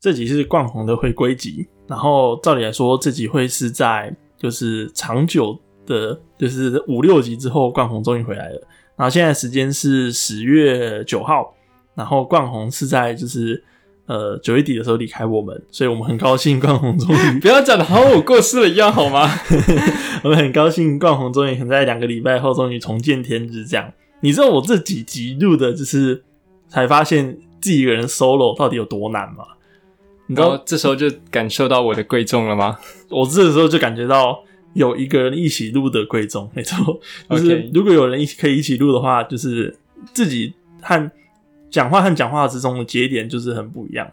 这集是冠宏的回归集，然后照理来说，这集会是在就是长久的，就是五六集之后，冠宏终于回来了。然后现在时间是十月九号，然后冠宏是在就是呃九月底的时候离开我们，所以我们很高兴冠宏终于 不要讲的好像我过世了一样好吗？我们很高兴冠宏终于很在两个礼拜后终于重见天日。这样，你知道我这几集录的就是才发现自己一个人 solo 到底有多难吗？你知道然后这时候就感受到我的贵重了吗？我这时候就感觉到有一个人一起录的贵重，没错，就是如果有人一起可以一起录的话，就是自己和讲话和讲话之中的节点就是很不一样。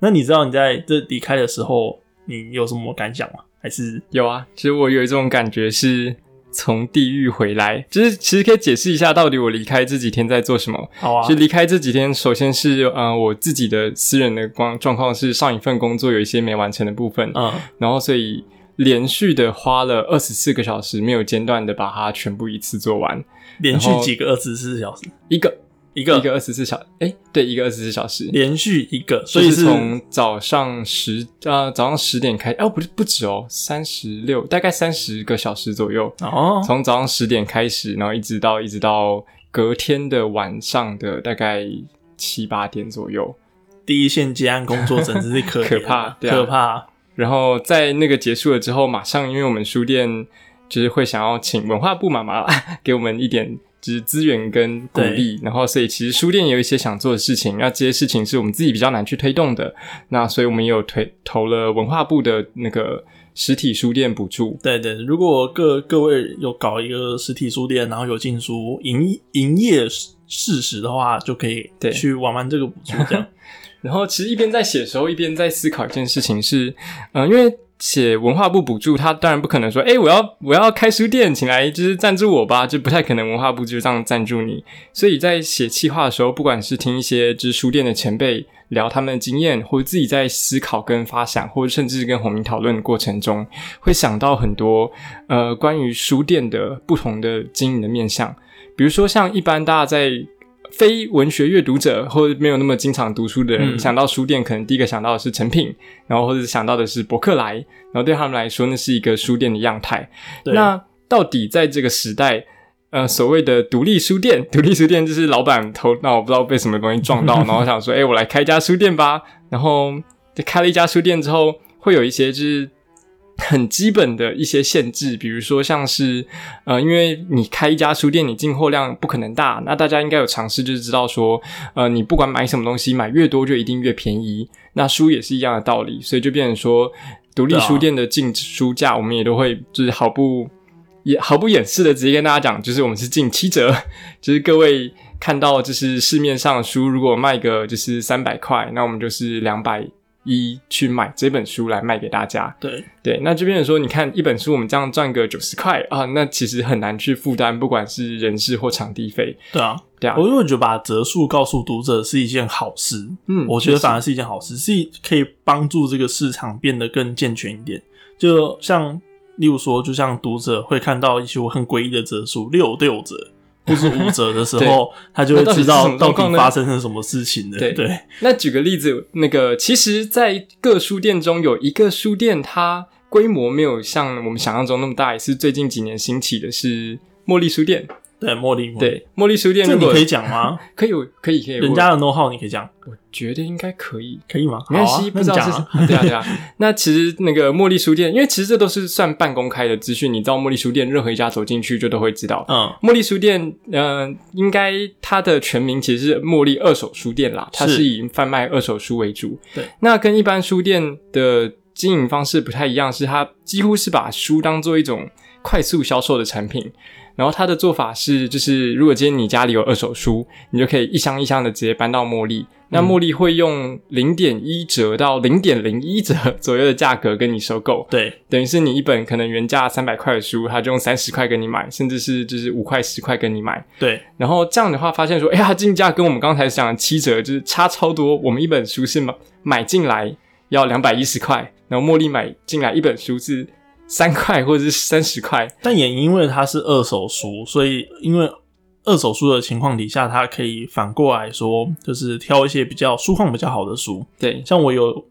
那你知道你在这离开的时候，你有什么感想吗？还是有啊，其实我有一种感觉是从地狱回来，就是其实可以解释一下到底我离开这几天在做什么。好啊。其实？离开这几天，首先是呃我自己的私人的光状况是上一份工作有一些没完成的部分，嗯，然后所以连续的花了二十四个小时没有间断的把它全部一次做完，连续几个二十四小时，一个一个一个二十四小哎对一个二十四小时，连续一个，所以是从早上十呃早上十点开，哦不是不止哦，三十六大概三十个小时左右，哦，从早上十点开始，然后一直到一直到隔天的晚上的大概七八点左右，第一线接案工作真是可 可怕对啊。可怕。然后在那个结束了之后，马上因为我们书店就是会想要请文化部妈妈 给我们一点就是资源跟鼓励，然后所以其实书店也有一些想做的事情，那这些事情是我们自己比较难去推动的，那所以我们也有推投了文化部的那个实体书店补助。对对，如果各各位有搞一个实体书店，然后有进书营营业事实的话，就可以对去玩玩这个补助，这样。然后其实一边在写的时候，一边在思考一件事情是，呃，因为写文化部补助，他当然不可能说，哎，我要我要开书店，请来就是赞助我吧，就不太可能文化部就这样赞助你。所以在写企划的时候，不管是听一些就是书店的前辈聊他们的经验，或者自己在思考跟发想，或者甚至是跟洪明讨论的过程中，会想到很多呃关于书店的不同的经营的面向，比如说像一般大家在非文学阅读者或者没有那么经常读书的人，嗯想到书店，可能第一个想到的是成品，然后或者想到的是博客来，然后对他们来说，那是一个书店的样态。那到底在这个时代，呃，所谓的独立书店，独立书店就是老板头脑不知道被什么东西撞到，然后想说，哎、我来开一家书店吧。然后就开了一家书店之后，会有一些就是很基本的一些限制，比如说像是呃，因为你开一家书店，你进货量不可能大，那大家应该有尝试就是知道说，呃，你不管买什么东西，买越多就一定越便宜。那书也是一样的道理，所以就变成说，独立书店的进书价，我们也都会就是毫不也毫不掩饰的直接跟大家讲，就是我们是进七折，就是各位看到就是市面上的书，如果卖个就是三百块，那我们就是两百一去买这本书来卖给大家。对对，那这边的说，你看一本书我们这样赚个九十块啊，那其实很难去负担，不管是人事或场地费。对啊，对啊我，因为觉得把折数告诉读者是一件好事，嗯我觉得反而是一件好事，是可以帮助这个市场变得更健全一点。就像例如说，就像读者会看到一些我很诡异的折数，六六折或是五折的时候，他就会知道到底发生了什么事情的。对对那举个例子，那个其实，在各书店中有一个书店，它规模没有像我们想象中那么大，也是最近几年兴起的，是茉莉书店。对，茉莉，对，茉莉书店这你可以讲吗？可以，可以，可以，人家的 know how 你可以讲，我我觉得应该可以。可以吗？没关系，啊不知道是什么啊。对啊对啊。那其实那个茉莉书店，因为其实这都是算半公开的资讯，你到茉莉书店，任何一家走进去就都会知道。嗯，茉莉书店，嗯，应该它的全名其实是茉莉二手书店啦，它是是以贩卖二手书为主。对，那跟一般书店的经营方式不太一样，是它几乎是把书当做一种快速销售的产品。然后他的做法是，就是如果今天你家里有二手书，你就可以一箱一箱的直接搬到茉莉。那茉莉会用零点一折到零点零一折 左右的价格跟你收购，对等于是你一本可能原价三百块的书，他就用三十块跟你买，甚至是就是五块十块跟你买。对然后这样的话，发现说，哎呀，进价跟我们刚才讲的七折就是差超多。我们一本书是买买进来要两百一十块，然后茉莉买进来一本书是三块或者是三十块。但也因为它是二手书，所以因为二手书的情况底下，它可以反过来说，就是挑一些比较书况比较好的书。对，像我有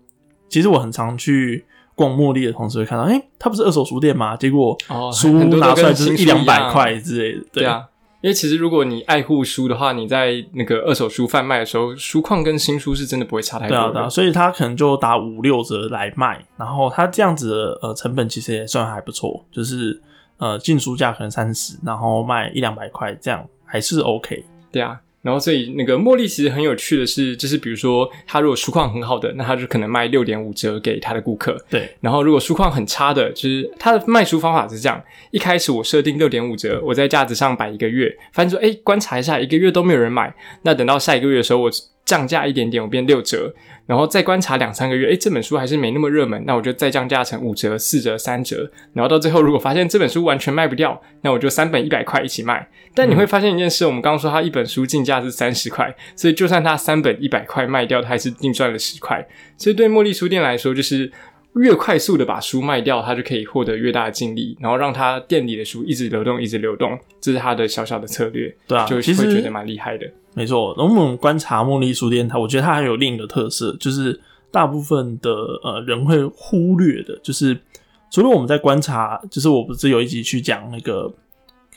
其实我很常去逛茉莉的同时会看到，哎、它不是二手书店吗？结果哦书拿出来就是一两百块之类的。对啊，因为其实如果你爱护书的话，你在那个二手书贩卖的时候，书况跟新书是真的不会差太多对啊，的。对啊，所以他可能就打五六折来卖，然后他这样子的呃成本其实也算还不错，就是呃进书价可能三十，然后卖一两百块，这样还是 OK。对啊，然后所以那个茉莉其实很有趣的是，就是比如说他如果书况很好的，那他就可能卖六点五折给他的顾客。对，然后如果书况很差的，就是他的卖书方法是这样：一开始我设定六点五折，我在架子上摆一个月，发现说，哎，观察一下，一个月都没有人买，那等到下一个月的时候，我降价一点点，我变六折，然后再观察两三个月，诶，这本书还是没那么热门，那我就再降价成五折、四折、三折，然后到最后如果发现这本书完全卖不掉，那我就三本一百块一起卖。但你会发现一件事，我们刚刚说它一本书进价是三十块，所以就算它三本一百块卖掉，它还是净赚了十块。所以对茉莉书店来说，就是越快速的把书卖掉，它就可以获得越大的净利，然后让它店里的书一直流动，一直流动，这是它的小小的策略，对啊，就其实会觉得蛮厉害的。没错，然后我们观察茉莉书店，它我觉得它还有另一个特色，就是大部分的呃人会忽略的，就是除了我们在观察，就是我不是有一集去讲那个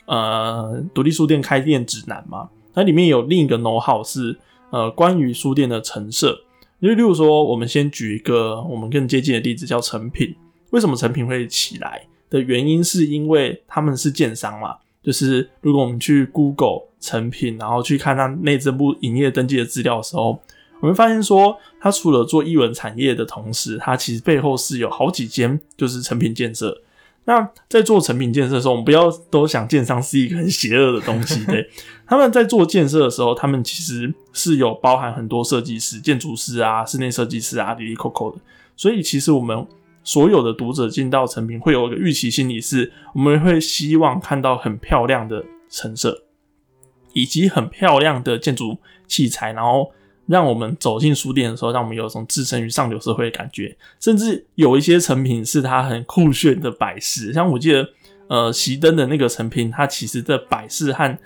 呃独立书店开店指南嘛，它里面有另一个 know how 是呃关于书店的陈设，因为例如说，我们先举一个我们更接近的例子，叫成品。为什么成品会起来的原因，是因为他们是建商嘛，就是如果我们去 Google 成品，然后去看它内政部营业登记的资料的时候，我们发现说，它除了做艺文产业的同时，它其实背后是有好几间就是成品建设。那在做成品建设的时候，我们不要都想建商是一个很邪恶的东西，对。他们在做建设的时候，他们其实是有包含很多设计师、建筑师啊、室内设计师啊、滴滴扣扣的。所以其实我们所有的读者进到成品，会有一个预期心理是，我们会希望看到很漂亮的陈设，以及很漂亮的建筑器材，然后让我们走进书店的时候，让我们有一种置身于上流社会的感觉。甚至有一些成品是它很酷炫的摆饰，像我记得，呃，熄灯的那个成品，它其实的摆饰和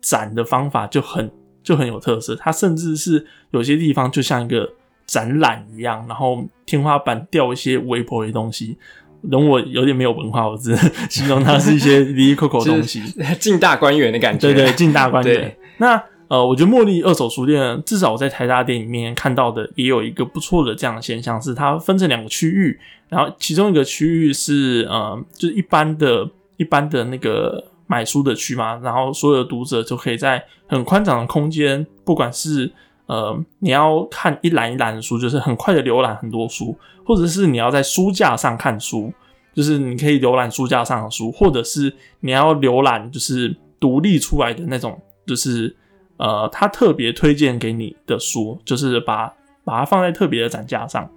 展的方法就很就很有特色。它甚至是有些地方就像一个展览一样，然后天花板吊一些微博的东西。容我有点没有文化，我只能形容它是一些 离离扣扣的东西。进大观园的感觉，对对，进大观园。那呃，我觉得茉莉二手书店，至少我在台大店里面看到的，也有一个不错的这样的现象，是它分成两个区域，然后其中一个区域是呃，就是一般的、一般的那个买书的区嘛，然后所有的读者就可以在很宽敞的空间，不管是呃你要看一栏一栏的书，就是很快的浏览很多书，或者是你要在书架上看书，就是你可以浏览书架上的书，或者是你要浏览就是独立出来的那种，就是呃，他特别推荐给你的书，就是把把它放在特别的展架上，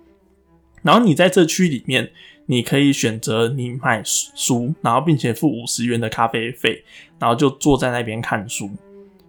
然后你在这区里面，你可以选择你买书，然后并且付五十元的咖啡费，然后就坐在那边看书。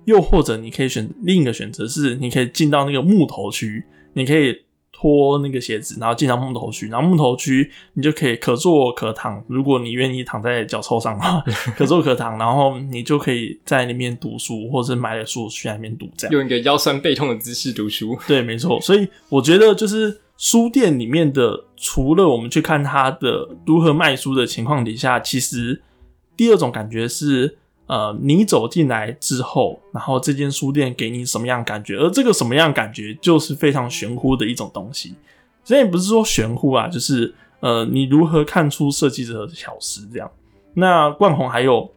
又或者你可以选另一个选择是，你可以进到那个木头区，你可以脱那个鞋子，然后进到木头区，然后木头区你就可以可坐可躺，如果你愿意躺在脚臭上的话，可坐可躺，然后你就可以在那边读书，或者买了书去那边读，这样。用一个腰酸背痛的姿势读书。对，没错。所以我觉得就是书店里面的，除了我们去看它的如何卖书的情况底下，其实第二种感觉是，呃，你走进来之后，然后这间书店给你什么样感觉，而这个什么样感觉就是非常玄乎的一种东西。所以不是说玄乎啊，就是呃，你如何看出设计者的巧思这样。那冠宏还有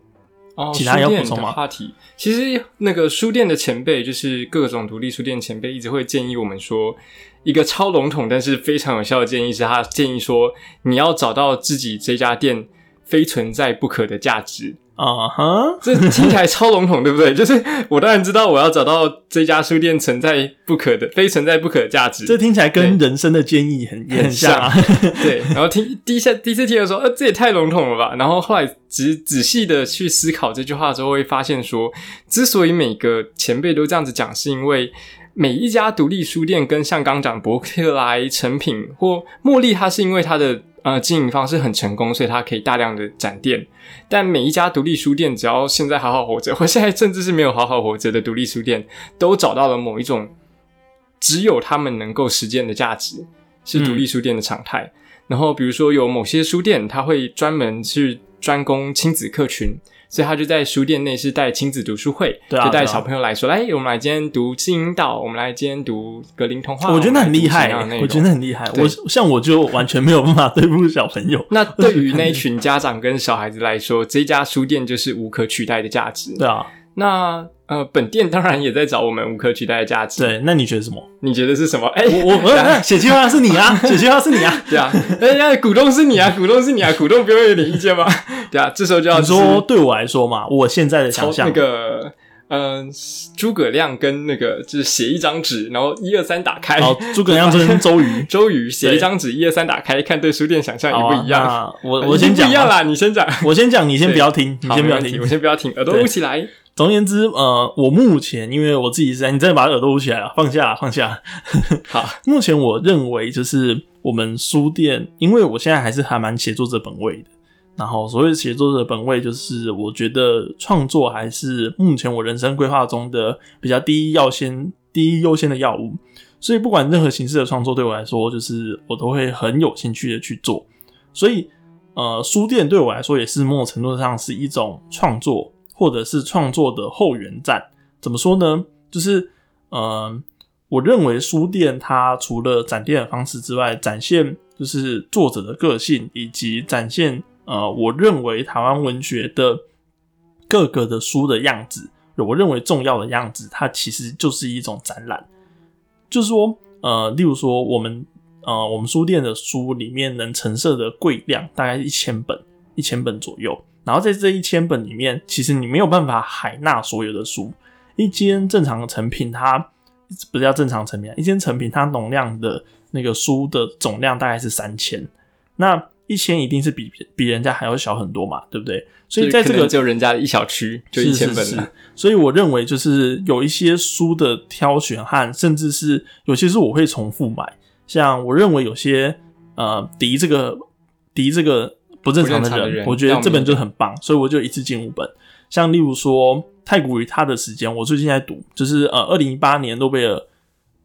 哦，其他要补充吗的话题，其实那个书店的前辈，就是各种独立书店前辈，一直会建议我们说，一个超笼统但是非常有效的建议是，他建议说，你要找到自己这家店非存在不可的价值。啊哈，这听起来超笼统，对不对？就是我当然知道我要找到这家书店存在不可的、非存在不可的价值。这听起来跟人生的建议很也很像啊。对，然后听第一下第一次听的时候，呃，这也太笼统了吧。然后后来仔仔细的去思考这句话之后，会发现说，之所以每个前辈都这样子讲，是因为每一家独立书店跟像刚讲伯克莱、成品或茉莉，它是因为它的呃经营方式很成功，所以它可以大量的展店。但每一家独立书店，只要现在好好活着，或现在甚至是没有好好活着的独立书店，都找到了某一种只有他们能够实践的价值。是独立书店的常态。然后比如说有某些书店，它会专门去专攻亲子客群。所以他就在书店内是带亲子读书会，对啊就带小朋友来说，来，我们来今天读《金银岛》，我们来今天读格林童话。我觉得很厉害、我觉得很厉害。我像我就完全没有办法对付小朋友。那对于那一群家长跟小孩子来说，这家书店就是无可取代的价值。对啊，那呃，本店当然也在找我们无可取代的价值。，对，那你觉得什么？你觉得是什么？哎、我我写计划是你啊，写计划是你啊。对啊，哎呀，股东是你啊，股东是你啊，股东不用有点意见吗？对啊，这时候就要说对我来说嘛，我现在的想象，那个。嗯，诸葛亮跟那个就是写一张纸，然后一二三打开，好诸葛亮跟周瑜 周瑜写一张纸，一二三打开，看对书店想象好啊一不一样？啊我我 先讲不一样啦，你先讲，我先讲，你先不要听，你先不要听我。先不要听，耳朵对捂起来。总而言之，呃，我目前因为我自己是在，你真的把耳朵捂起来了，放下，放下。好，目前我认为就是我们书店，因为我现在还是还蛮写作者本位的。然后所谓写作者本位，就是我觉得创作还是目前我人生规划中的比较第一要先、第一优先的药物。所以不管任何形式的创作，对我来说，就是我都会很有兴趣的去做。所以，呃，书店对我来说也是某种程度上是一种创作，或者是创作的后援站。怎么说呢？就是，呃，我认为书店它除了展店的方式之外，展现就是作者的个性，以及展现呃，我认为台湾文学的各个的书的样子，我认为重要的样子，它其实就是一种展览。就是说，呃，例如说我们呃，我们书店的书里面能陈设的柜量大概一千本，一千本左右。然后在这一千本里面，其实你没有办法海纳所有的书。一间正常的成品，它不是叫正常成品啊，一间成品它容量的那个书的总量大概是三千，那一千一定是比比人家还要小很多嘛，对不对？所以在这个可能只有人家一小区就一是是是千本了。所以我认为就是有一些书的挑选和甚至是有些书我会重复买，像我认为有些呃迪这个迪这个不正常的人，我觉得这本就很棒，所以我就一次进五本。像例如说太古与他的时间，我最近在读，就是呃二零一八年诺贝尔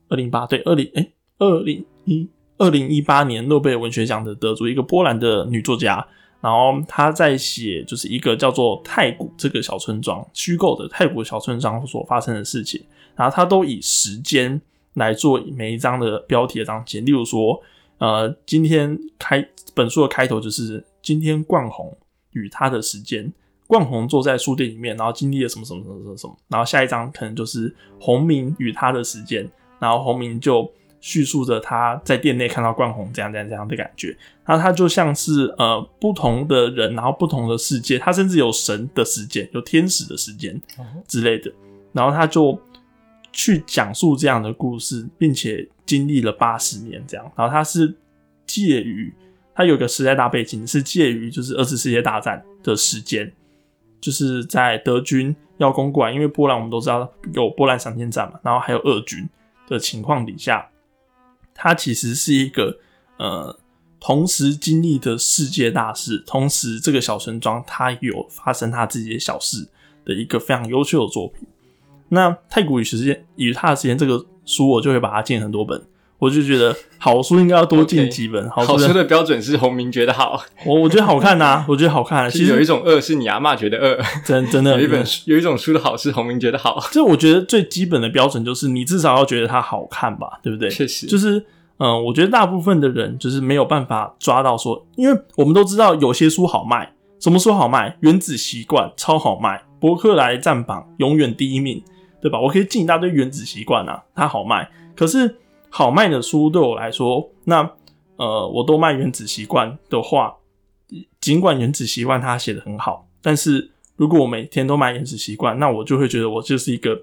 二零八对二零哎二零一二零一八年诺贝尔文学奖的得主，一个波兰的女作家。然后她在写就是一个叫做太古这个小村庄虚构的太古小村庄所发生的事情，然后她都以时间来做每一章的标题的章节。例如说，呃，今天开本书的开头就是今天冠宏与他的时间，冠宏坐在书店里面，然后经历了什么什么什么什么什么，然后下一章可能就是洪明与他的时间，然后洪明就叙述着他在店内看到冠宏这样这样这样的感觉。然后他就像是呃不同的人，然后不同的世界，他甚至有神的时间，有天使的时间之类的。然后他就去讲述这样的故事，并且经历了八十年这样。然后他是介于它有个时代大背景，是介于就是二次世界大战的时间，就是在德军要攻过来，因为波兰我们都知道有波兰闪电战嘛，然后还有俄军的情况底下，它其实是一个呃。同时经历的世界大事，同时这个小村庄它有发生它自己的小事的一个非常优秀的作品。那太古与时间与他的时间这个书，我就会把它进很多本，我就觉得好书应该要多进几本。好书书的标准是洪明觉得好，我我觉得好看呐、我觉得好看、啊。其实有一种恶是你阿嬷觉得恶，真真的有一本有一种书的好是洪明觉得好，这我觉得最基本的标准就是你至少要觉得它好看吧，对不对？确实就是嗯、呃我觉得大部分的人就是没有办法抓到说，因为我们都知道有些书好卖，什么书好卖？《原子习惯》超好卖，博客来占榜永远第一名，对吧？我可以进一大堆《原子习惯》啊，它好卖。可是好卖的书对我来说，那呃，我都卖《原子习惯》的话，尽管《原子习惯》它写的很好，但是如果我每天都卖《原子习惯》，那我就会觉得我就是一个。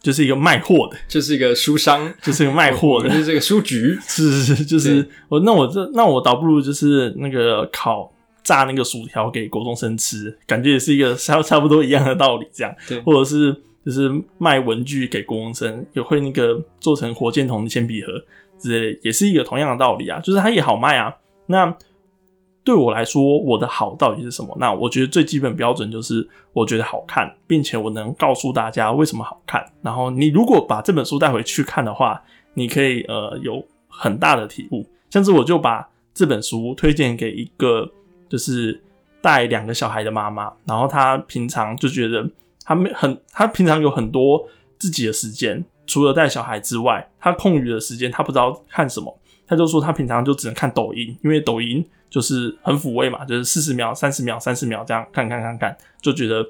就是一个卖货的，就是一个书商，就是一个卖货的。就，是这个书局，是是是，就是我那我这那我倒不如就是那个烤炸那个薯条给国中生吃，感觉也是一个差差不多一样的道理，这样，对。或者是就是卖文具给国中生，也会那个做成火箭筒的铅笔盒之类，也是一个同样的道理啊，就是它也好卖啊。那对我来说，我的好到底是什么？那我觉得最基本标准就是我觉得好看，并且我能告诉大家为什么好看。然后你如果把这本书带回去看的话，你可以呃有很大的体悟。像是我就把这本书推荐给一个就是带两个小孩的妈妈，然后她平常就觉得她没很，她平常有很多自己的时间，除了带小孩之外，他空余的时间他不知道看什么，他就说他平常就只能看抖音，因为抖音就是很抚慰嘛，就是四十秒、三十秒、三十秒这样看看看看，就觉得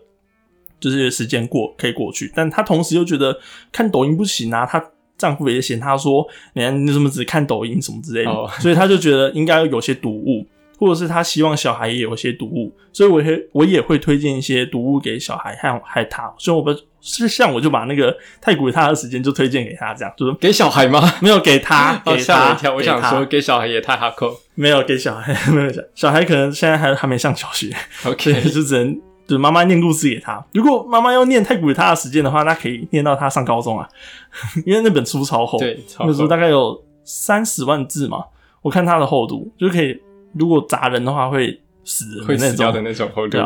就是时间过可以过去，但她同时又觉得看抖音不行啊，她。丈夫也嫌她说：“你看你怎么只看抖音什么之类的。”所以她就觉得应该有些读物，或者是他希望小孩也有一些读物。所以我会我也会推荐一些读物给小孩和害他。所以我不是像我就把那个太古他的时间就推荐给他，这样就是给小孩吗？没有 给他，吓我一跳。我想说给小孩也太哈扣，没有给小孩，没有小小孩可能现在还还没上小学。OK，就只能。就是妈妈念故事给他。如果妈妈要念太古给他的时间的话，那可以念到他上高中啊，因为那本书超厚，对，那书大概有三十万字嘛。我看它的厚度就可以，如果砸人的话会死，会死掉的那种厚度。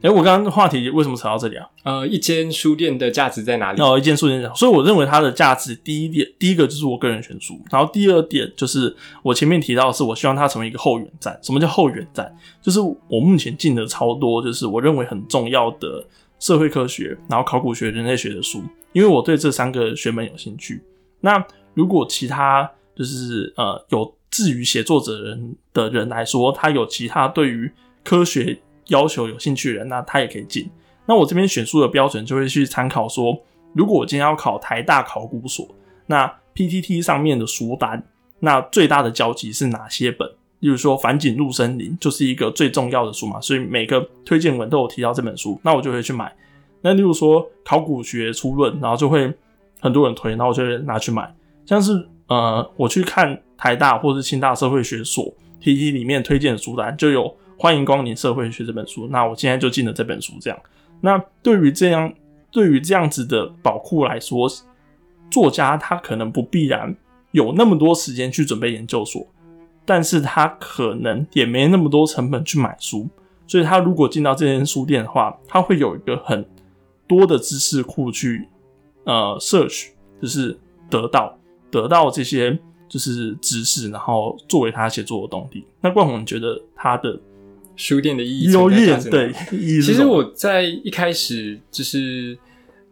哎，我刚刚话题为什么扯到这里啊？呃，一间书店的价值在哪里？哦，一间书店，所以我认为它的价值，第一点，第一个就是我个人选书，然后第二点就是我前面提到的是，我希望它成为一个后援站。什么叫后援站？就是我目前进的超多，就是我认为很重要的社会科学、然后考古学、人类学的书，因为我对这三个学门有兴趣。那如果其他就是呃有至于写作者人的人来说，他有其他对于科学。要求有兴趣的人，那他也可以进。那我这边选书的标准就会去参考说，如果我今天要考台大考古所，那 PTT 上面的书单，那最大的交集是哪些本？例如说《反景入森林》就是一个最重要的书嘛，所以每个推荐文都有提到这本书，那我就会去买。那例如说《考古学初论》，然后就会很多人推，然后我就会拿去买。像是呃，我去看台大或是清大社会学所 TT 里面推荐的书单，就有。欢迎光临社会学这本书，那我现在就进了这本书。这样，那对于这样对于这样子的宝库来说，作家他可能不必然有那么多时间去准备研究所，但是他可能也没那么多成本去买书，所以他如果进到这间书店的话，他会有一个很多的知识库去呃 search，，就是得到得到这些就是知识，然后作为他写作的动力。那冠宏觉得他的。书店的意义优越对，其实我在一开始就是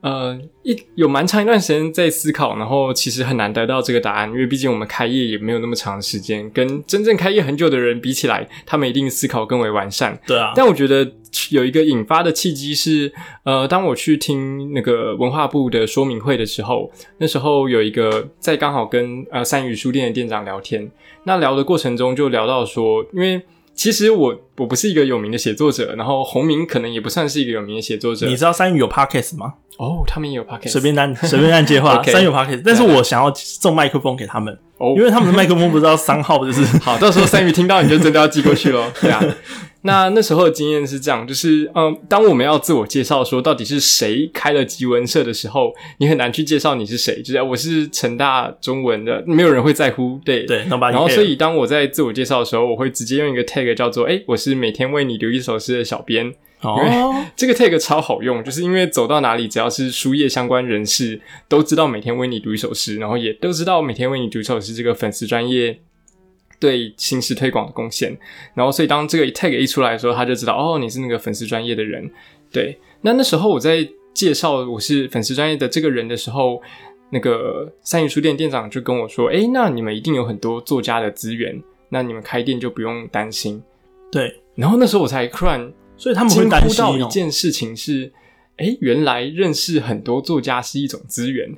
呃一有蛮长一段时间在思考，然后其实很难得到这个答案，因为毕竟我们开业也没有那么长时间，跟真正开业很久的人比起来，他们一定思考更为完善。对啊，但我觉得有一个引发的契机是，呃，当我去听那个文化部的说明会的时候，那时候有一个在刚好跟呃三语书店的店长聊天，那聊的过程中就聊到说，因为。其实我我不是一个有名的写作者，然后洪明可能也不算是一个有名的写作者。你知道三语有 podcast 吗？哦，他们也有 podcast，随便按随便按接话。三语有 podcast，但是我想要送麦克风给他们，哦，因为他们的麦克风不知道三号，就是 好，到时候三鱼听到你就真的要寄过去喽，对啊。那那时候的经验是这样，就是嗯，当我们要自我介绍说到底是谁开了吉文社的时候，你很难去介绍你是谁，就是我是成大中文的，没有人会在乎，对对。然后所以当我在自我介绍的时候，我会直接用一个 tag 叫做哎，我是每天为你留一首诗的小编。哦，这个 tag 超好用，就是因为走到哪里，只要是书业相关人士都知道每天为你读一首诗，然后也都知道每天为你读一首诗这个粉丝专业。对新诗推广的贡献，然后所以当这个 tag 一出来的时候，他就知道哦，你是那个粉丝专业的人。对，那那时候我在介绍我是粉丝专业的这个人的时候，那个三语书店店长就跟我说：“哎，那你们一定有很多作家的资源，那你们开店就不用担心。”对，然后那时候我才突然，所以他们会担心到一件事情是：哎，原来认识很多作家是一种资源。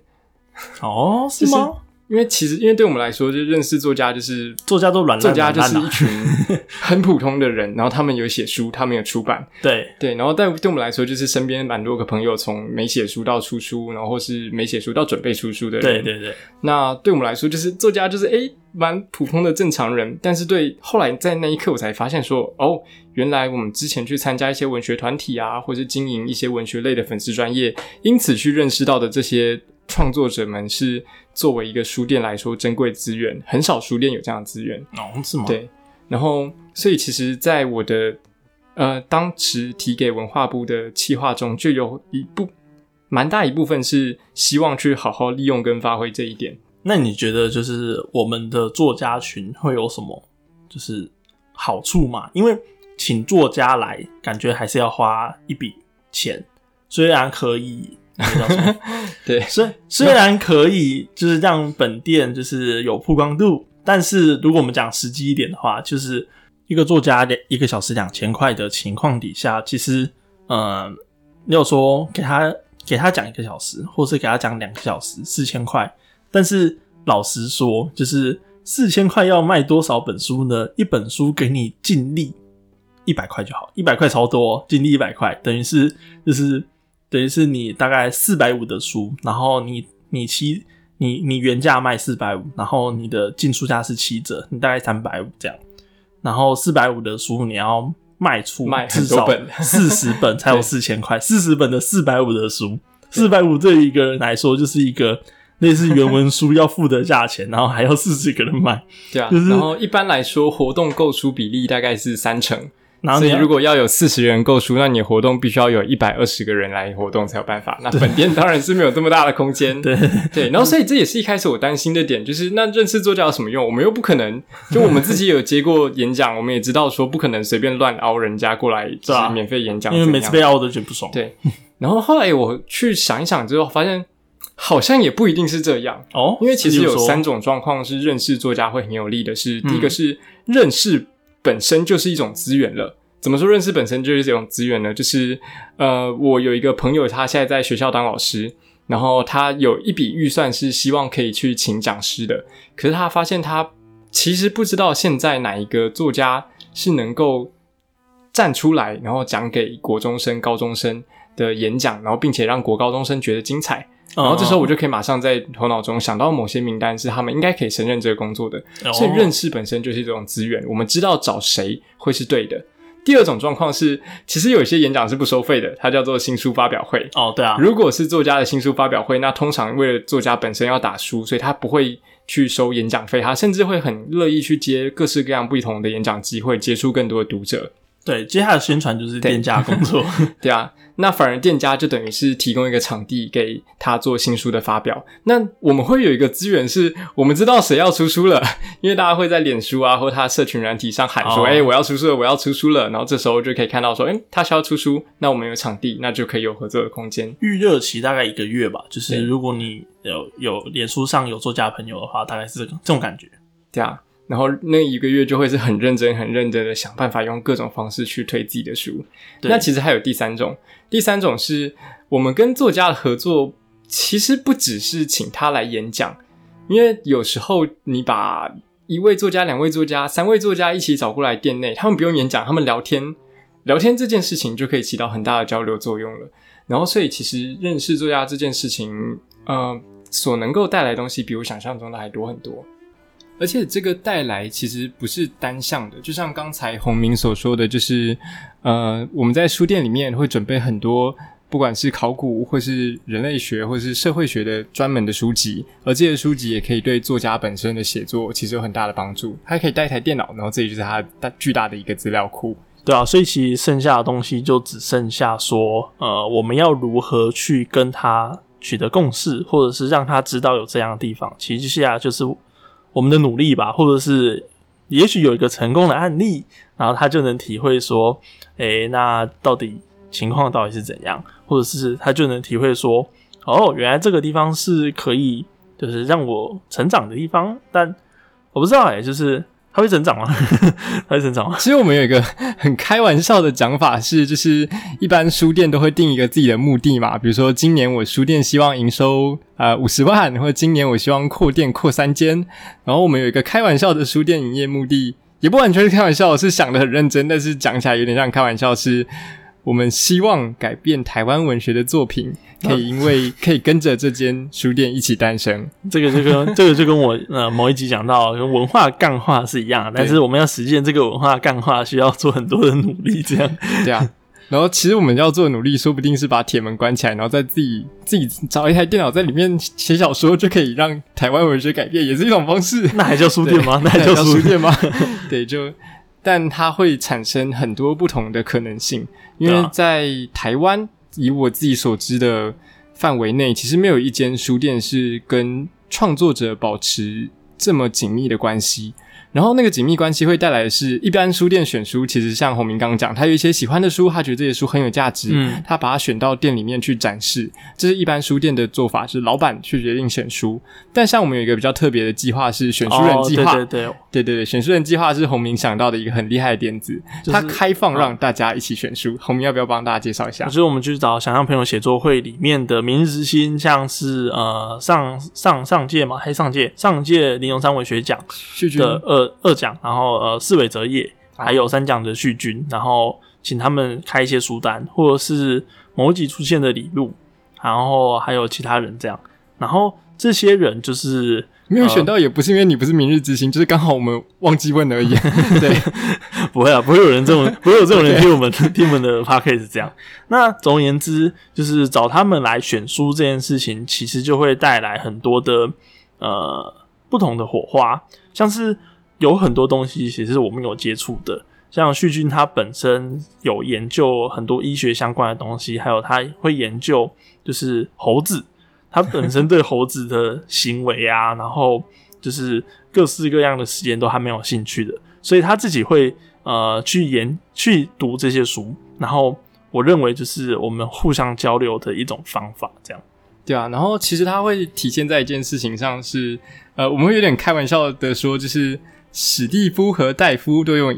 哦，是吗？因为其实，因为对我们来说，就认识作家就是作家都软作家就是一群 很普通的人，然后他们有写书，他们有出版，对对，然后但对我们来说，就是身边蛮多个朋友，从没写书到出书，然后或是没写书到准备出书的人，对对对。那对我们来说，就是作家就是诶蛮普通的正常人，但是对后来在那一刻，我才发现说，哦，原来我们之前去参加一些文学团体啊，或者经营一些文学类的粉丝专业，因此去认识到的这些。创作者们是作为一个书店来说珍贵资源，很少书店有这样的资源哦，是吗？对，然后所以其实，在我的呃当时提给文化部的企划中，就有一部蛮大一部分是希望去好好利用跟发挥这一点。那你觉得就是我们的作家群会有什么就是好处吗？因为请作家来，感觉还是要花一笔钱，虽然可以，对，虽虽然可以就是让本店就是有曝光度，但是如果我们讲实际一点的话，就是一个作家两一个小时两千块的情况底下，其实，嗯，你有说给他给他讲一个小时，或是给他讲两个小时，四千块。但是老实说，就是四千块要卖多少本书呢？一本书给你尽力一百块就好，一百块超多，尽力一百块，等于是就是等于是你大概四百五的书，然后你你七你你原价卖四百五，然后你的进出价是七折，你大概三百五这样，然后四百五的书你要卖出卖至少四十本 才有四千块，四十本的四百五的书，四百五对于一个人来说就是一个。类似原文书要付的价钱，然后还要四十个人买，对啊。然后一般来说，活动购书比例大概是三成。然后所以如果要有四十人购书，那你活动必须要有一百二十个人来活动才有办法。那本店当然是没有这么大的空间。对对。然后所以这也是一开始我担心的点，就是那认识作家有什么用？我们又不可能，就我们自己有接过演讲，我们也知道说不可能随便乱凹人家过来，就是免费演讲，因为每次被凹的就不爽。对。然后后来我去想一想之后，发现。好像也不一定是这样哦，因为其实有三种状况是认识作家会很有利的。是第一个是认识本身就是一种资源了。怎么说认识本身就是这种资源呢？就是呃，我有一个朋友，他现在在学校当老师，然后他有一笔预算是希望可以去请讲师的。可是他发现他其实不知道现在哪一个作家是能够站出来，然后讲给国中生、高中生的演讲，然后并且让国高中生觉得精彩。然后这时候我就可以马上在头脑中想到某些名单是他们应该可以胜任这个工作的，所以认识本身就是一种资源。我们知道找谁会是对的。第二种状况是，其实有一些演讲是不收费的，它叫做新书发表会。哦，对啊。如果是作家的新书发表会，那通常为了作家本身要打书，所以他不会去收演讲费，他甚至会很乐意去接各式各样不同的演讲机会，接触更多的读者。对，接下来宣传就是店家工作。对啊。那反而店家就等于是提供一个场地给他做新书的发表。那我们会有一个资源，是我们知道谁要出书了，因为大家会在脸书啊或他社群软体上喊说：“哎，我要出书了，我要出书了。”然后这时候就可以看到说：“哎，他需要出书，那我们有场地，那就可以有合作的空间。”预热期大概一个月吧，就是如果你有有脸书上有作家朋友的话，大概是这种感觉。对啊。然后那一个月就会是很认真、很认真的想办法用各种方式去推自己的书。那其实还有第三种，第三种是我们跟作家的合作，其实不只是请他来演讲，因为有时候你把一位作家、两位作家、三位作家一起找过来店内，他们不用演讲，他们聊天，聊天这件事情就可以起到很大的交流作用了。然后，所以其实认识作家这件事情，呃，所能够带来东西，比我想象中的还多很多。而且这个带来其实不是单向的，就像刚才洪明所说的，就是呃，我们在书店里面会准备很多，不管是考古或是人类学或是社会学的专门的书籍，而这些书籍也可以对作家本身的写作其实有很大的帮助。还可以带一台电脑，然后这里就是它大巨大的一个资料库。对啊，所以其实剩下的东西就只剩下说，呃，我们要如何去跟他取得共识，或者是让他知道有这样的地方。其实接下来就是。我们的努力吧，或者是也许有一个成功的案例，然后他就能体会说，诶，那到底情况到底是怎样？或者是他就能体会说，哦，原来这个地方是可以，就是让我成长的地方。但我不知道，诶，就是。它会成长吗？它会成长吗？其实我们有一个很开玩笑的讲法是，就是一般书店都会定一个自己的目的嘛，比如说今年我书店希望营收呃五十万，或者今年我希望扩店扩三间。然后我们有一个开玩笑的书店营业目的，也不完全是开玩笑，是想的很认真，但是讲起来有点像开玩笑是。我们希望改变台湾文学的作品，可以因为 可以跟着这间书店一起诞生。这个就跟 这个就跟我呃某一集讲到跟文化干化是一样，但是我们要实现这个文化干化，需要做很多的努力。这样 对啊。然后其实我们要做的努力，说不定是把铁门关起来，然后再自己自己找一台电脑在里面写小说，就可以让台湾文学改变，也是一种方式。那还叫书店吗？那还叫书店吗？对，就。但它会产生很多不同的可能性，因为在台湾，以我自己所知的范围内，其实没有一间书店是跟创作者保持这么紧密的关系。然后那个紧密关系会带来的是，一般书店选书，其实像洪明刚刚讲，他有一些喜欢的书，他觉得这些书很有价值，嗯。他把它选到店里面去展示，这是一般书店的做法，是老板去决定选书。但像我们有一个比较特别的计划是选书人计划，哦、对对对，对对对，选书人计划是洪明想到的一个很厉害的点子，就是他开放让大家一起选书。洪明要不要帮大家介绍一下？就是我们去找想象朋友写作会里面的明日之星，像是呃上上上届嘛，还是上届？上届林荣三文学奖的二二奖，然后呃四尾哲也，还有三奖的旭君，然后请他们开一些书单，或者是某一集出现的李路，然后还有其他人这样，然后这些人就是没有选到，也不是因为你不是明日之星，就是刚好我们忘记问而已。对，不会啊，不会有人这种，不会有这种人听我们 听我们的 podcast 这样。那总而言之，就是找他们来选书这件事情，其实就会带来很多的呃不同的火花，像是有很多东西其实是我们有接触的，像旭君他本身有研究很多医学相关的东西，还有他会研究就是猴子，他本身对猴子的行为啊，然后就是各式各样的实验都还蛮有兴趣的，所以他自己会呃去研去读这些书，然后我认为就是我们互相交流的一种方法，这样。对啊，然后其实它会体现在一件事情上是，呃，我们会有点开玩笑的说，就是史蒂夫和戴夫都用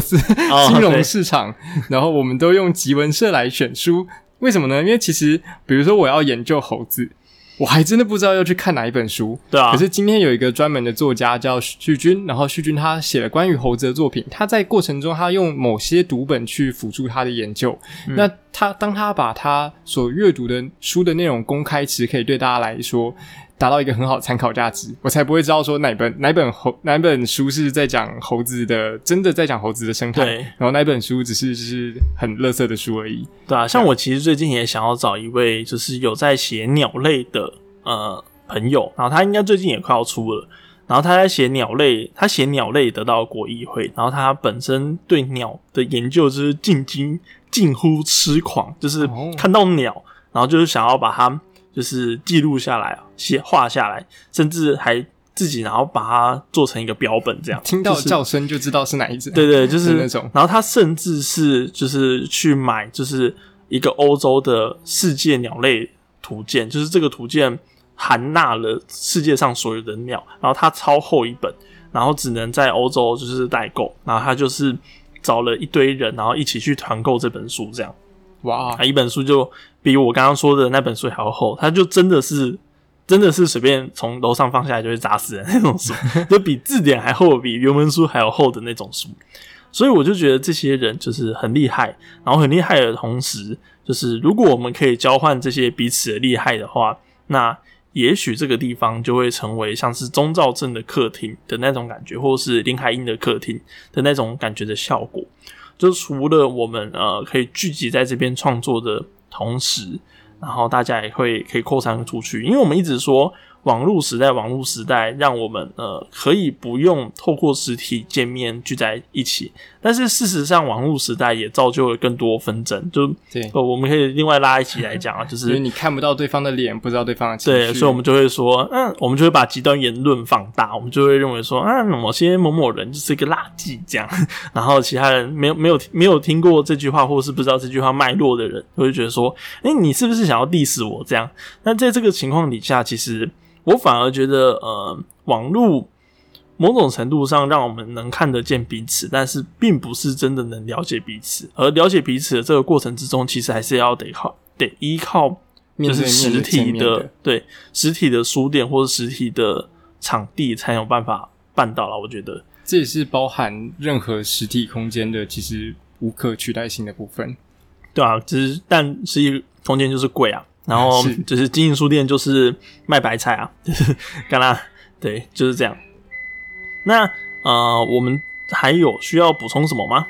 斯哦 金融市场，然后我们都用集文社来选书，为什么呢？因为其实比如说我要研究猴子，我还真的不知道要去看哪一本书，对啊，可是今天有一个专门的作家叫旭君，然后旭君他写了关于猴子的作品，他在过程中他用某些读本去辅助他的研究。嗯。那他当他把他所阅读的书的内容公开，其实可以对大家来说达到一个很好的参考价值，我才不会知道说哪本哪本猴哪本书是在讲猴子的，真的在讲猴子的生态，对然后哪本书只是就是很垃圾的书而已。对啊，像我其实最近也想要找一位就是有在写鸟类的呃朋友，然后他应该最近也快要出了，然后他在写鸟类，他写鸟类得到国议会，然后他本身对鸟的研究就是近近近乎痴狂，就是哦看到鸟，然后就是想要把它就是记录下来，写画下来，甚至还自己然后把它做成一个标本这样，听到叫声就知道是哪一只。对对，就是那种然后他甚至是就是去买，就是一个欧洲的世界鸟类图鉴，就是这个图鉴含纳了世界上所有的鸟，然后它超厚一本，然后只能在欧洲就是代购，然后他就是找了一堆人，然后一起去团购这本书，这样哇啊，一本书就比我刚刚说的那本书还要厚，它就真的是。真的是随便从楼上放下来就会砸死人那种书，就比字典还厚，比原文书还要厚的那种书。所以我就觉得这些人就是很厉害，然后很厉害的同时，就是如果我们可以交换这些彼此的厉害的话，那也许这个地方就会成为像是钟兆镇的客厅的那种感觉，或是林海音的客厅的那种感觉的效果。就除了我们呃可以聚集在这边创作的同时，然后大家也会可以扩散出去，因为我们一直说网络时代，网络时代让我们呃可以不用透过实体见面聚在一起，但是事实上网络时代也造就了更多纷争，就对，呃我们可以另外拉一起来讲啊，就因为是你看不到对方的脸，不知道对方的情绪，对，所以我们就会说，嗯，我们就会把极端言论放大，我们就会认为说，啊，某些某某人就是一个垃圾这样，然后其他人没有没有没有听过这句话，或是不知道这句话脉络的人，就会觉得说，哎、你是不是想要 diss 我这样？那在这个情况底下，其实我反而觉得，呃，网络某种程度上让我们能看得见彼此，但是并不是真的能了解彼此。而了解彼此的这个过程之中，其实还是要得靠得依靠就是实体的对实体的书店或者实体的场地才有办法办到了。我觉得，这也是包含任何实体空间的其实无可取代性的部分。对啊，只是但实体空间就是贵啊，然后 就是经营书店就是卖白菜啊，就是干啦，对，就是这样。那呃，我们还有需要补充什么吗？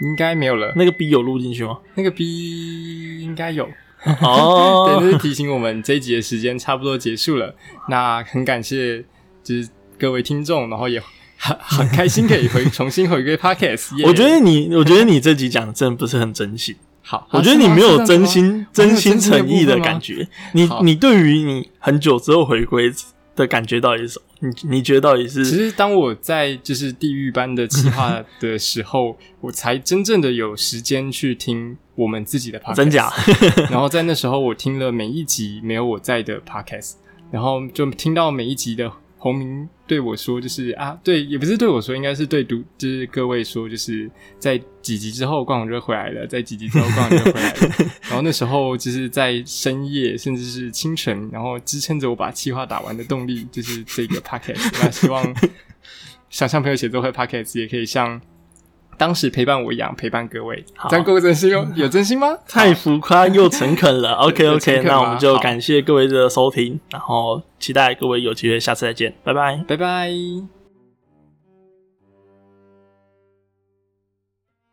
应该没有了，那个 B 有录进去吗？那个 B 应该有。对，哦，这是提醒我们这一集的时间差不多结束了。那很感谢就是各位听众，然后也很很开心可以回重新回归 Podcast 耶。我觉得你，我觉得你这集讲的真的不是很真心。好，我觉得你没有真心、真心诚诚意的感觉。你你对于你很久之后回归的感觉到底是什么？你你觉得到底是？其实当我在就是地狱般的计划的时候，我才真正的有时间去听我们自己的 podcast，真假？然后在那时候，我听了每一集没有我在的 podcast，然后就听到每一集的。洪明对我说：“就是啊，对，也不是对我说，应该是对读，就是各位说，就是在几集之后，冠宏就回来了，在几集之后，冠宏就回来了。然后那时候就是在深夜，甚至是清晨，然后支撑着我把计划打完的动力，就是这个 podcast。那希望想象朋友写作会 podcast 也可以像。”当时陪伴我一样陪伴各位，这样够真心哦？有真心吗？太浮夸又诚恳了。OK OK，那我们 就感谢各位的收听，然后期待各位有机会下次再见，拜拜，拜拜。